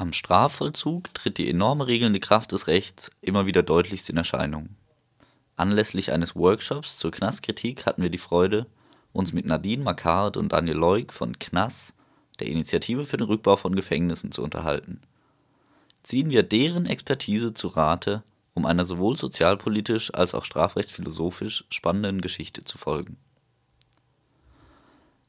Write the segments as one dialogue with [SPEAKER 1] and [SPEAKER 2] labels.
[SPEAKER 1] Am Strafvollzug tritt die enorme regelnde Kraft des Rechts immer wieder deutlichst in Erscheinung. Anlässlich eines Workshops zur Knastkritik hatten wir die Freude, uns mit Nadine Makart und Daniel Leuk von Knass, der Initiative für den Rückbau von Gefängnissen, zu unterhalten. Ziehen wir deren Expertise zu Rate, um einer sowohl sozialpolitisch als auch strafrechtsphilosophisch spannenden Geschichte zu folgen.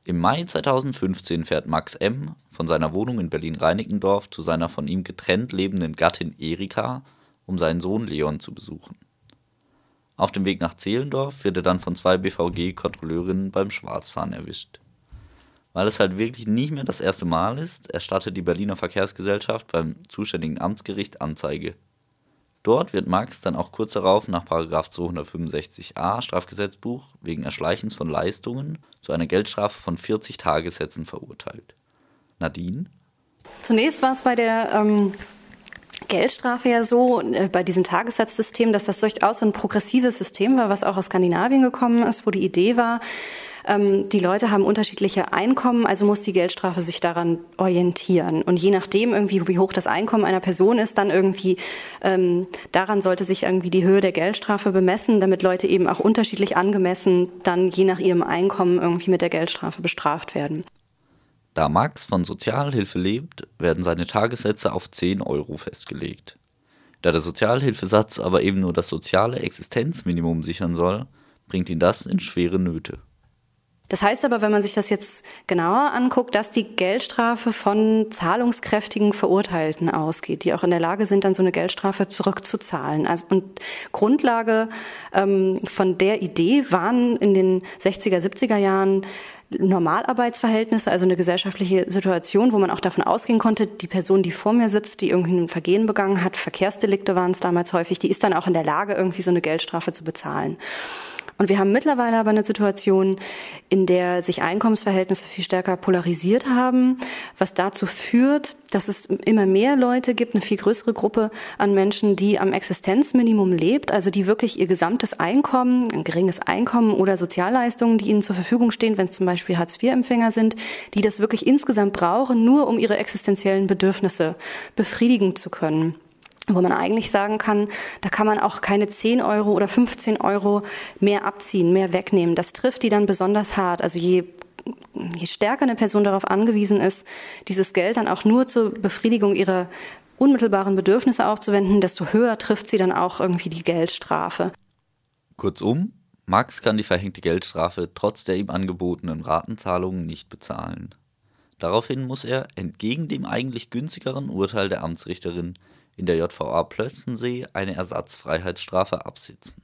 [SPEAKER 1] Im Mai 2015 fährt Max M. von seiner Wohnung in Berlin-Reinickendorf zu seiner von ihm getrennt lebenden Gattin Erika, um seinen Sohn Leon zu besuchen. Auf dem Weg nach Zehlendorf wird er dann von zwei BVG-Kontrolleurinnen beim Schwarzfahren erwischt. Weil es halt wirklich nicht mehr das erste Mal ist, erstattet die Berliner Verkehrsgesellschaft beim zuständigen Amtsgericht Anzeige Dort wird Max dann auch kurz darauf nach 265a Strafgesetzbuch wegen Erschleichens von Leistungen zu einer Geldstrafe von 40 Tagessätzen verurteilt. Nadine?
[SPEAKER 2] Zunächst war es bei der ähm, Geldstrafe ja so, äh, bei diesem Tagessatzsystem, dass das durchaus so ein progressives System war, was auch aus Skandinavien gekommen ist, wo die Idee war, ähm, die Leute haben unterschiedliche Einkommen, also muss die Geldstrafe sich daran orientieren. Und je nachdem irgendwie, wie hoch das Einkommen einer Person ist, dann irgendwie ähm, daran sollte sich irgendwie die Höhe der Geldstrafe bemessen, damit Leute eben auch unterschiedlich angemessen dann je nach ihrem Einkommen irgendwie mit der Geldstrafe bestraft werden.
[SPEAKER 1] Da Max von Sozialhilfe lebt, werden seine Tagessätze auf 10 Euro festgelegt. Da der Sozialhilfesatz aber eben nur das soziale Existenzminimum sichern soll, bringt ihn das in schwere Nöte.
[SPEAKER 2] Das heißt aber, wenn man sich das jetzt genauer anguckt, dass die Geldstrafe von zahlungskräftigen Verurteilten ausgeht, die auch in der Lage sind, dann so eine Geldstrafe zurückzuzahlen. Also, und Grundlage ähm, von der Idee waren in den 60er, 70er Jahren Normalarbeitsverhältnisse, also eine gesellschaftliche Situation, wo man auch davon ausgehen konnte, die Person, die vor mir sitzt, die irgendwie Vergehen begangen hat, Verkehrsdelikte waren es damals häufig, die ist dann auch in der Lage, irgendwie so eine Geldstrafe zu bezahlen. Und wir haben mittlerweile aber eine Situation, in der sich Einkommensverhältnisse viel stärker polarisiert haben, was dazu führt, dass es immer mehr Leute gibt, eine viel größere Gruppe an Menschen, die am Existenzminimum lebt, also die wirklich ihr gesamtes Einkommen, ein geringes Einkommen oder Sozialleistungen, die ihnen zur Verfügung stehen, wenn es zum Beispiel Hartz-IV-Empfänger sind, die das wirklich insgesamt brauchen, nur um ihre existenziellen Bedürfnisse befriedigen zu können wo man eigentlich sagen kann, da kann man auch keine 10 Euro oder 15 Euro mehr abziehen, mehr wegnehmen. Das trifft die dann besonders hart. Also je je stärker eine Person darauf angewiesen ist, dieses Geld dann auch nur zur Befriedigung ihrer unmittelbaren Bedürfnisse aufzuwenden, desto höher trifft sie dann auch irgendwie die Geldstrafe.
[SPEAKER 1] Kurzum, Max kann die verhängte Geldstrafe trotz der ihm angebotenen Ratenzahlungen nicht bezahlen. Daraufhin muss er, entgegen dem eigentlich günstigeren Urteil der Amtsrichterin, in der JVA Plötzensee eine Ersatzfreiheitsstrafe absitzen.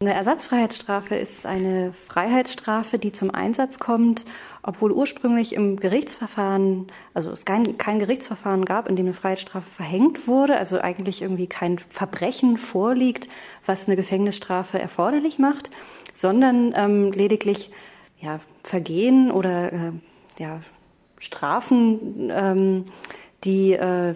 [SPEAKER 2] Eine Ersatzfreiheitsstrafe ist eine Freiheitsstrafe, die zum Einsatz kommt, obwohl ursprünglich im Gerichtsverfahren, also es kein, kein Gerichtsverfahren gab, in dem eine Freiheitsstrafe verhängt wurde, also eigentlich irgendwie kein Verbrechen vorliegt, was eine Gefängnisstrafe erforderlich macht, sondern ähm, lediglich ja, Vergehen oder äh, ja, Strafen, ähm, die äh,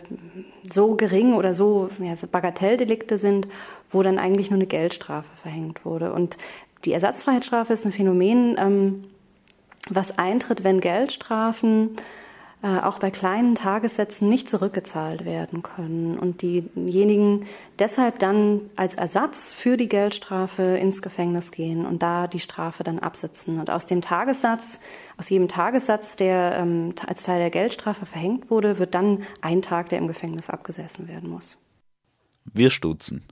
[SPEAKER 2] so gering oder so ja, Bagatelldelikte sind, wo dann eigentlich nur eine Geldstrafe verhängt wurde. Und die Ersatzfreiheitsstrafe ist ein Phänomen, ähm, was eintritt, wenn Geldstrafen äh, auch bei kleinen Tagessätzen nicht zurückgezahlt werden können und diejenigen deshalb dann als Ersatz für die Geldstrafe ins Gefängnis gehen und da die Strafe dann absitzen. Und aus dem Tagessatz, aus jedem Tagessatz, der ähm, als Teil der Geldstrafe verhängt wurde, wird dann ein Tag, der im Gefängnis abgesessen werden muss.
[SPEAKER 1] Wir stutzen.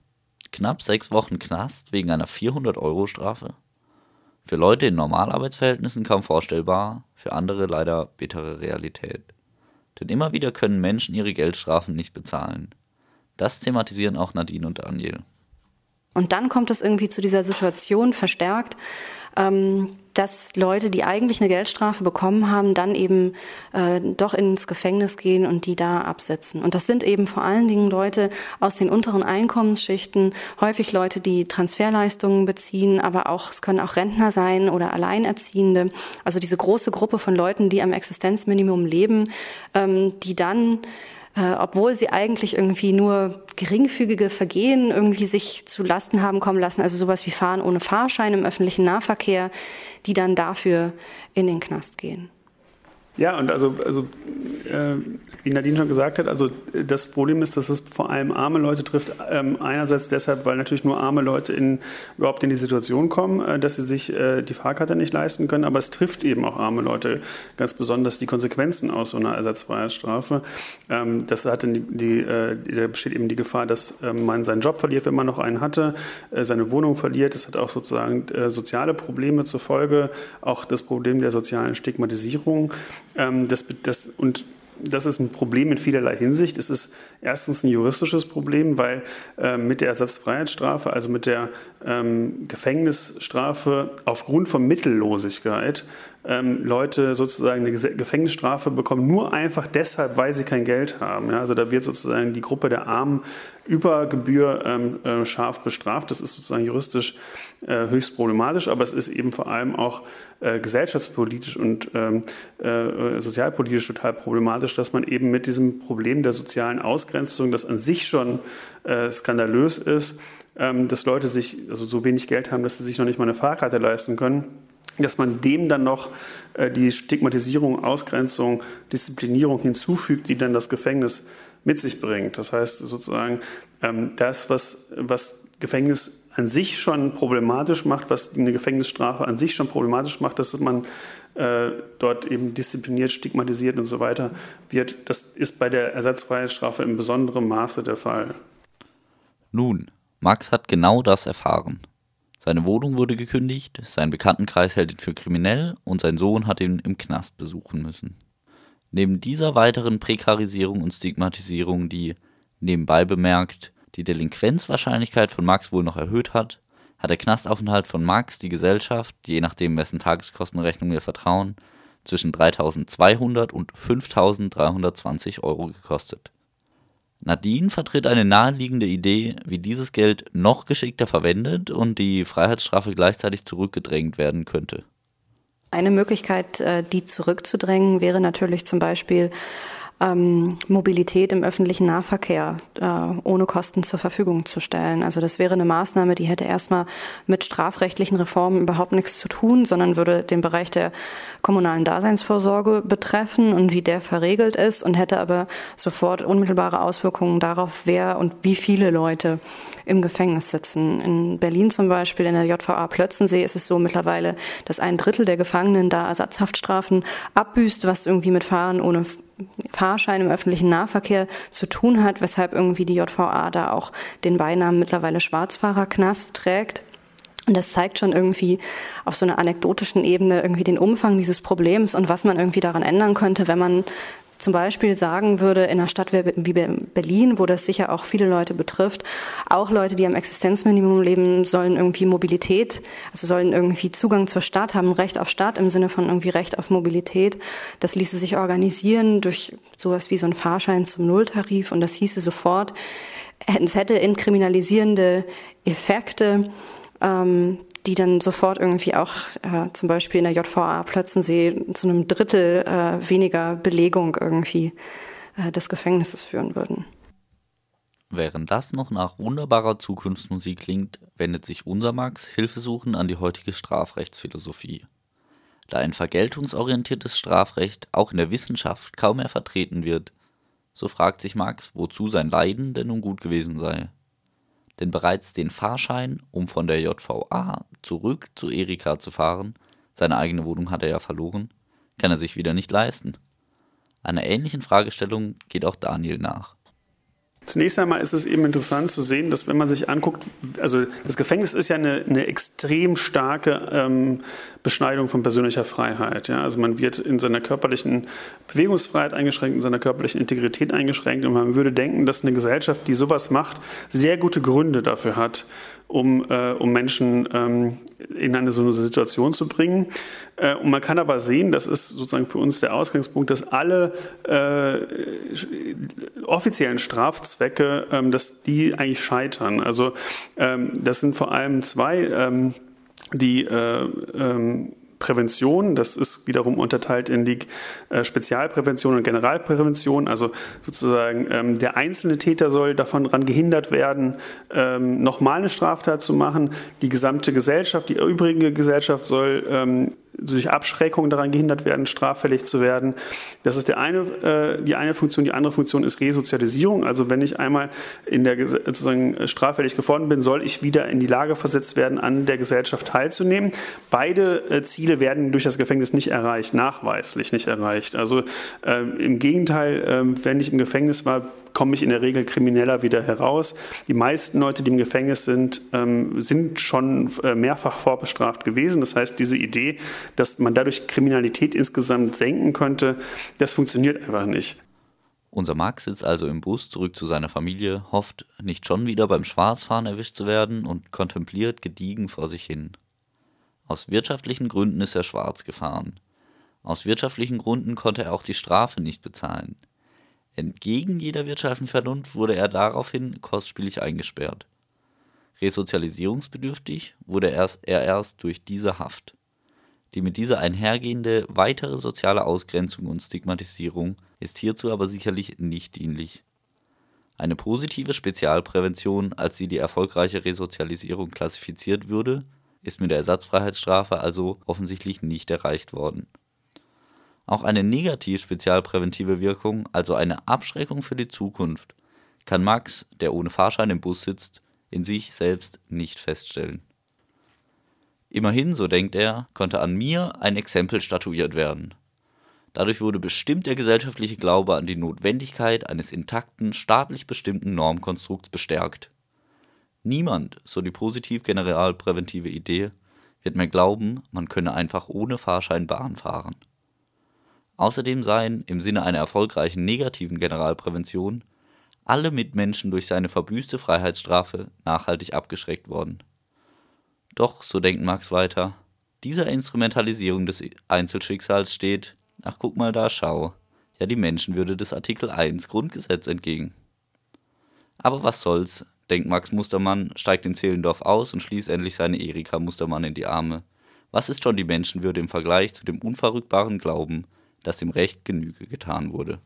[SPEAKER 1] Knapp sechs Wochen Knast wegen einer 400-Euro-Strafe? Für Leute in Normalarbeitsverhältnissen kaum vorstellbar, für andere leider bittere Realität. Denn immer wieder können Menschen ihre Geldstrafen nicht bezahlen. Das thematisieren auch Nadine und Daniel.
[SPEAKER 2] Und dann kommt es irgendwie zu dieser Situation verstärkt, ähm, dass Leute, die eigentlich eine Geldstrafe bekommen haben, dann eben äh, doch ins Gefängnis gehen und die da absetzen. Und das sind eben vor allen Dingen Leute aus den unteren Einkommensschichten, häufig Leute, die Transferleistungen beziehen, aber auch es können auch Rentner sein oder Alleinerziehende. Also diese große Gruppe von Leuten, die am Existenzminimum leben, ähm, die dann äh, obwohl sie eigentlich irgendwie nur geringfügige Vergehen irgendwie sich zu Lasten haben kommen lassen, also sowas wie Fahren ohne Fahrschein im öffentlichen Nahverkehr, die dann dafür in den Knast gehen.
[SPEAKER 3] Ja, und also, also äh, wie Nadine schon gesagt hat, also das Problem ist, dass es vor allem arme Leute trifft. Ähm, einerseits deshalb, weil natürlich nur arme Leute in, überhaupt in die Situation kommen, äh, dass sie sich äh, die Fahrkarte nicht leisten können, aber es trifft eben auch arme Leute ganz besonders die Konsequenzen aus so einer Ersatzfreiheitsstrafe. Ähm, das hat die, die, äh, da besteht eben die Gefahr, dass ähm, man seinen Job verliert, wenn man noch einen hatte, äh, seine Wohnung verliert. Es hat auch sozusagen äh, soziale Probleme zur Folge, auch das Problem der sozialen Stigmatisierung. Das, das, und das ist ein Problem in vielerlei Hinsicht. Es ist erstens ein juristisches Problem, weil äh, mit der Ersatzfreiheitsstrafe, also mit der ähm, Gefängnisstrafe aufgrund von Mittellosigkeit ähm, Leute sozusagen eine Gefängnisstrafe bekommen, nur einfach deshalb, weil sie kein Geld haben. Ja, also da wird sozusagen die Gruppe der Armen über Gebühr ähm, äh, scharf bestraft. Das ist sozusagen juristisch äh, höchst problematisch, aber es ist eben vor allem auch äh, gesellschaftspolitisch und ähm, äh, sozialpolitisch total problematisch, dass man eben mit diesem Problem der sozialen Ausgrenzung, das an sich schon äh, skandalös ist, ähm, dass Leute sich also so wenig Geld haben, dass sie sich noch nicht mal eine Fahrkarte leisten können, dass man dem dann noch äh, die Stigmatisierung, Ausgrenzung, Disziplinierung hinzufügt, die dann das Gefängnis mit sich bringt. Das heißt sozusagen, ähm, das, was, was Gefängnis an sich schon problematisch macht, was eine Gefängnisstrafe an sich schon problematisch macht, dass man äh, dort eben diszipliniert, stigmatisiert und so weiter wird, das ist bei der Ersatzfreiheitsstrafe in besonderem Maße der Fall.
[SPEAKER 1] Nun, Max hat genau das erfahren. Seine Wohnung wurde gekündigt, sein Bekanntenkreis hält ihn für kriminell und sein Sohn hat ihn im Knast besuchen müssen. Neben dieser weiteren Prekarisierung und Stigmatisierung, die, nebenbei bemerkt, die Delinquenzwahrscheinlichkeit von Max wohl noch erhöht hat, hat der Knastaufenthalt von Max die Gesellschaft, je nachdem wessen Tageskostenrechnung wir vertrauen, zwischen 3.200 und 5.320 Euro gekostet. Nadine vertritt eine naheliegende Idee, wie dieses Geld noch geschickter verwendet und die Freiheitsstrafe gleichzeitig zurückgedrängt werden könnte.
[SPEAKER 2] Eine Möglichkeit, äh, die zurückzudrängen, wäre natürlich zum Beispiel ähm, Mobilität im öffentlichen Nahverkehr äh, ohne Kosten zur Verfügung zu stellen. Also das wäre eine Maßnahme, die hätte erstmal mit strafrechtlichen Reformen überhaupt nichts zu tun, sondern würde den Bereich der kommunalen Daseinsvorsorge betreffen und wie der verregelt ist und hätte aber sofort unmittelbare Auswirkungen darauf, wer und wie viele Leute im Gefängnis sitzen. In Berlin zum Beispiel, in der JVA Plötzensee ist es so mittlerweile, dass ein Drittel der Gefangenen da Ersatzhaftstrafen abbüßt, was irgendwie mit Fahren ohne Fahrschein im öffentlichen Nahverkehr zu tun hat, weshalb irgendwie die JVA da auch den Beinamen mittlerweile Schwarzfahrerknast trägt. Und das zeigt schon irgendwie auf so einer anekdotischen Ebene irgendwie den Umfang dieses Problems und was man irgendwie daran ändern könnte, wenn man zum Beispiel sagen würde, in einer Stadt wie Berlin, wo das sicher auch viele Leute betrifft, auch Leute, die am Existenzminimum leben, sollen irgendwie Mobilität, also sollen irgendwie Zugang zur Stadt haben, Recht auf Stadt im Sinne von irgendwie Recht auf Mobilität. Das ließe sich organisieren durch sowas wie so ein Fahrschein zum Nulltarif und das hieße sofort, es hätte inkriminalisierende Effekte. Ähm, die dann sofort irgendwie auch äh, zum Beispiel in der JVA Plötzensee zu einem Drittel äh, weniger Belegung irgendwie äh, des Gefängnisses führen würden.
[SPEAKER 1] Während das noch nach wunderbarer Zukunftsmusik klingt, wendet sich unser Max Hilfesuchen an die heutige Strafrechtsphilosophie. Da ein vergeltungsorientiertes Strafrecht auch in der Wissenschaft kaum mehr vertreten wird, so fragt sich Max, wozu sein Leiden denn nun gut gewesen sei denn bereits den Fahrschein, um von der JVA zurück zu Erika zu fahren, seine eigene Wohnung hat er ja verloren, kann er sich wieder nicht leisten. Einer ähnlichen Fragestellung geht auch Daniel nach.
[SPEAKER 3] Zunächst einmal ist es eben interessant zu sehen, dass wenn man sich anguckt, also das Gefängnis ist ja eine, eine extrem starke ähm, Beschneidung von persönlicher Freiheit. Ja? Also man wird in seiner körperlichen Bewegungsfreiheit eingeschränkt, in seiner körperlichen Integrität eingeschränkt und man würde denken, dass eine Gesellschaft, die sowas macht, sehr gute Gründe dafür hat, um, äh, um Menschen ähm, in eine so eine Situation zu bringen. Äh, und man kann aber sehen, das ist sozusagen für uns der Ausgangspunkt, dass alle äh, offiziellen Strafzwecke, ähm, dass die eigentlich scheitern. Also ähm, das sind vor allem zwei, ähm, die äh, ähm, Prävention. Das ist wiederum unterteilt in die äh, Spezialprävention und Generalprävention. Also sozusagen ähm, der einzelne Täter soll davon daran gehindert werden, ähm, nochmal eine Straftat zu machen. Die gesamte Gesellschaft, die übrige Gesellschaft soll ähm, durch Abschreckung daran gehindert werden, straffällig zu werden. Das ist der eine, äh, die eine Funktion. Die andere Funktion ist Resozialisierung. Also wenn ich einmal in der sozusagen straffällig geworden bin, soll ich wieder in die Lage versetzt werden, an der Gesellschaft teilzunehmen. Beide äh, Ziele werden durch das Gefängnis nicht erreicht, nachweislich nicht erreicht. Also äh, im Gegenteil, äh, wenn ich im Gefängnis war, komme ich in der Regel krimineller wieder heraus. Die meisten Leute, die im Gefängnis sind, ähm, sind schon äh, mehrfach vorbestraft gewesen. Das heißt, diese Idee, dass man dadurch Kriminalität insgesamt senken könnte, das funktioniert einfach nicht.
[SPEAKER 1] Unser Max sitzt also im Bus zurück zu seiner Familie, hofft, nicht schon wieder beim Schwarzfahren erwischt zu werden und kontempliert gediegen vor sich hin. Aus wirtschaftlichen Gründen ist er schwarz gefahren. Aus wirtschaftlichen Gründen konnte er auch die Strafe nicht bezahlen. Entgegen jeder wirtschaftlichen Vernunft wurde er daraufhin kostspielig eingesperrt. Resozialisierungsbedürftig wurde er erst durch diese Haft. Die mit dieser einhergehende weitere soziale Ausgrenzung und Stigmatisierung ist hierzu aber sicherlich nicht dienlich. Eine positive Spezialprävention, als sie die erfolgreiche Resozialisierung klassifiziert würde, ist mit der Ersatzfreiheitsstrafe also offensichtlich nicht erreicht worden auch eine negativ spezialpräventive Wirkung, also eine Abschreckung für die Zukunft, kann Max, der ohne Fahrschein im Bus sitzt, in sich selbst nicht feststellen. Immerhin, so denkt er, konnte an mir ein Exempel statuiert werden. Dadurch wurde bestimmt der gesellschaftliche Glaube an die Notwendigkeit eines intakten, staatlich bestimmten Normkonstrukts bestärkt. Niemand, so die positiv generalpräventive Idee, wird mehr glauben, man könne einfach ohne Fahrschein Bahn fahren. Außerdem seien, im Sinne einer erfolgreichen negativen Generalprävention, alle Mitmenschen durch seine verbüßte Freiheitsstrafe nachhaltig abgeschreckt worden. Doch, so denkt Marx weiter, dieser Instrumentalisierung des Einzelschicksals steht, ach guck mal da, schau, ja die Menschenwürde des Artikel 1 Grundgesetz entgegen. Aber was soll's, denkt Max Mustermann, steigt in Zehlendorf aus und schließt endlich seine Erika Mustermann in die Arme. Was ist schon die Menschenwürde im Vergleich zu dem unverrückbaren Glauben, dass dem Recht Genüge getan wurde